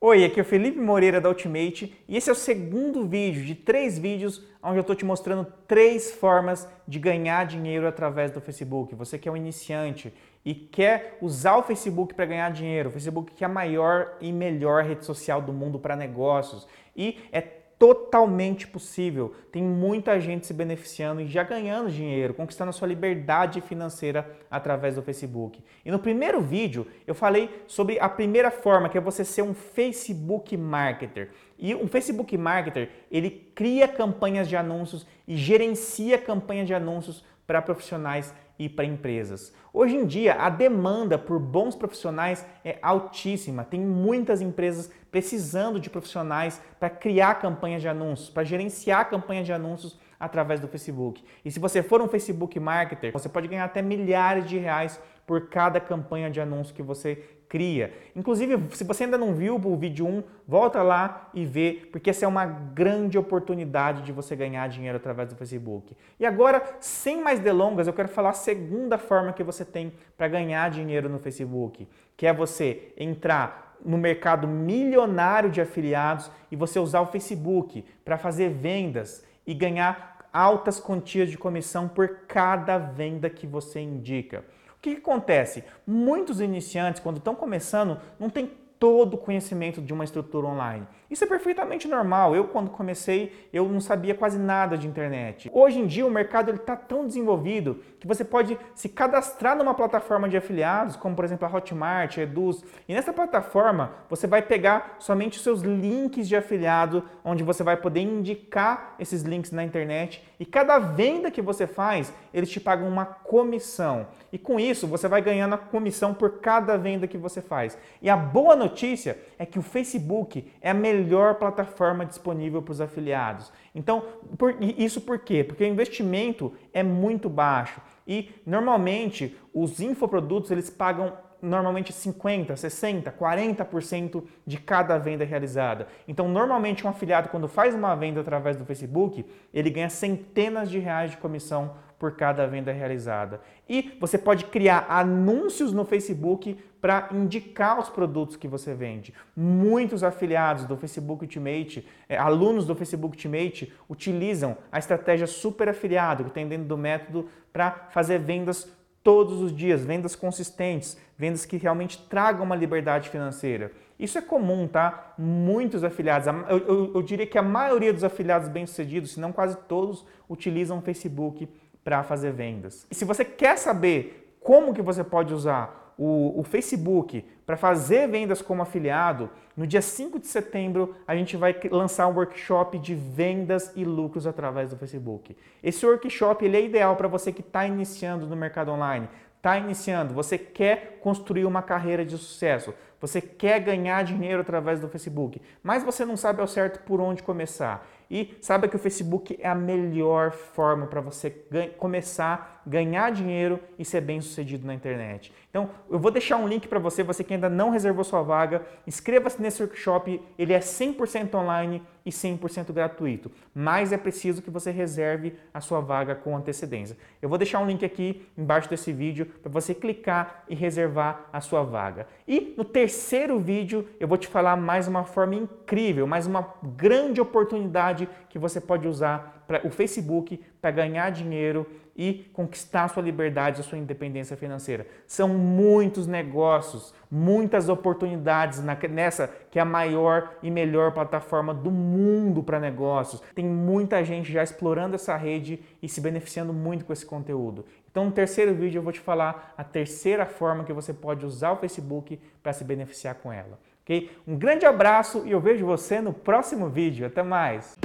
Oi, aqui é o Felipe Moreira da Ultimate e esse é o segundo vídeo de três vídeos onde eu estou te mostrando três formas de ganhar dinheiro através do Facebook. Você que é um iniciante e quer usar o Facebook para ganhar dinheiro, o Facebook que é a maior e melhor rede social do mundo para negócios e é totalmente possível. Tem muita gente se beneficiando e já ganhando dinheiro, conquistando a sua liberdade financeira através do Facebook. E no primeiro vídeo eu falei sobre a primeira forma, que é você ser um Facebook marketer. E um Facebook marketer, ele cria campanhas de anúncios e gerencia campanhas de anúncios para profissionais e para empresas. Hoje em dia, a demanda por bons profissionais é altíssima. Tem muitas empresas precisando de profissionais para criar campanhas de anúncios, para gerenciar campanhas de anúncios através do Facebook. E se você for um Facebook marketer, você pode ganhar até milhares de reais por cada campanha de anúncio que você cria. Inclusive, se você ainda não viu o vídeo 1, volta lá e vê, porque essa é uma grande oportunidade de você ganhar dinheiro através do Facebook. E agora, sem mais delongas, eu quero falar a segunda forma que você tem para ganhar dinheiro no Facebook, que é você entrar no mercado milionário de afiliados e você usar o Facebook para fazer vendas e ganhar altas quantias de comissão por cada venda que você indica. O que, que acontece? Muitos iniciantes, quando estão começando, não têm todo o conhecimento de uma estrutura online. Isso é perfeitamente normal. Eu, quando comecei, eu não sabia quase nada de internet. Hoje em dia, o mercado está tão desenvolvido que você pode se cadastrar numa plataforma de afiliados, como por exemplo a Hotmart, a Eduz, e nessa plataforma você vai pegar somente os seus links de afiliado, onde você vai poder indicar esses links na internet e cada venda que você faz, eles te pagam uma comissão. E com isso, você vai ganhando a comissão por cada venda que você faz. E a boa notícia é que o Facebook é a melhor plataforma disponível para os afiliados. Então, por, isso por quê? Porque o investimento é muito baixo e normalmente os infoprodutos eles pagam normalmente 50, 60, 40% de cada venda realizada. Então, normalmente um afiliado quando faz uma venda através do Facebook, ele ganha centenas de reais de comissão por cada venda realizada. E você pode criar anúncios no Facebook para indicar os produtos que você vende. Muitos afiliados do Facebook Ultimate, é, alunos do Facebook Ultimate, utilizam a estratégia super afiliado que tem dentro do método para fazer vendas todos os dias, vendas consistentes, vendas que realmente tragam uma liberdade financeira. Isso é comum, tá? Muitos afiliados, eu, eu, eu diria que a maioria dos afiliados bem-sucedidos, se não quase todos, utilizam o Facebook para fazer vendas. E se você quer saber como que você pode usar o, o Facebook para fazer vendas como afiliado, no dia 5 de setembro a gente vai lançar um workshop de vendas e lucros através do Facebook. Esse workshop ele é ideal para você que está iniciando no mercado online, está iniciando, você quer construir uma carreira de sucesso, você quer ganhar dinheiro através do Facebook, mas você não sabe ao certo por onde começar. E saiba que o Facebook é a melhor forma para você começar a ganhar dinheiro e ser bem sucedido na internet. Então, eu vou deixar um link para você, você que ainda não reservou sua vaga, inscreva-se nesse workshop, ele é 100% online e 100% gratuito, mas é preciso que você reserve a sua vaga com antecedência. Eu vou deixar um link aqui embaixo desse vídeo para você clicar e reservar a sua vaga. E no terceiro vídeo eu vou te falar mais uma forma incrível, mais uma grande oportunidade que você pode usar para o Facebook para ganhar dinheiro e conquistar a sua liberdade, a sua independência financeira. São muitos negócios, muitas oportunidades nessa que é a maior e melhor plataforma do mundo para negócios. Tem muita gente já explorando essa rede e se beneficiando muito com esse conteúdo. Então, no terceiro vídeo eu vou te falar a terceira forma que você pode usar o Facebook para se beneficiar com ela. Ok? Um grande abraço e eu vejo você no próximo vídeo. Até mais!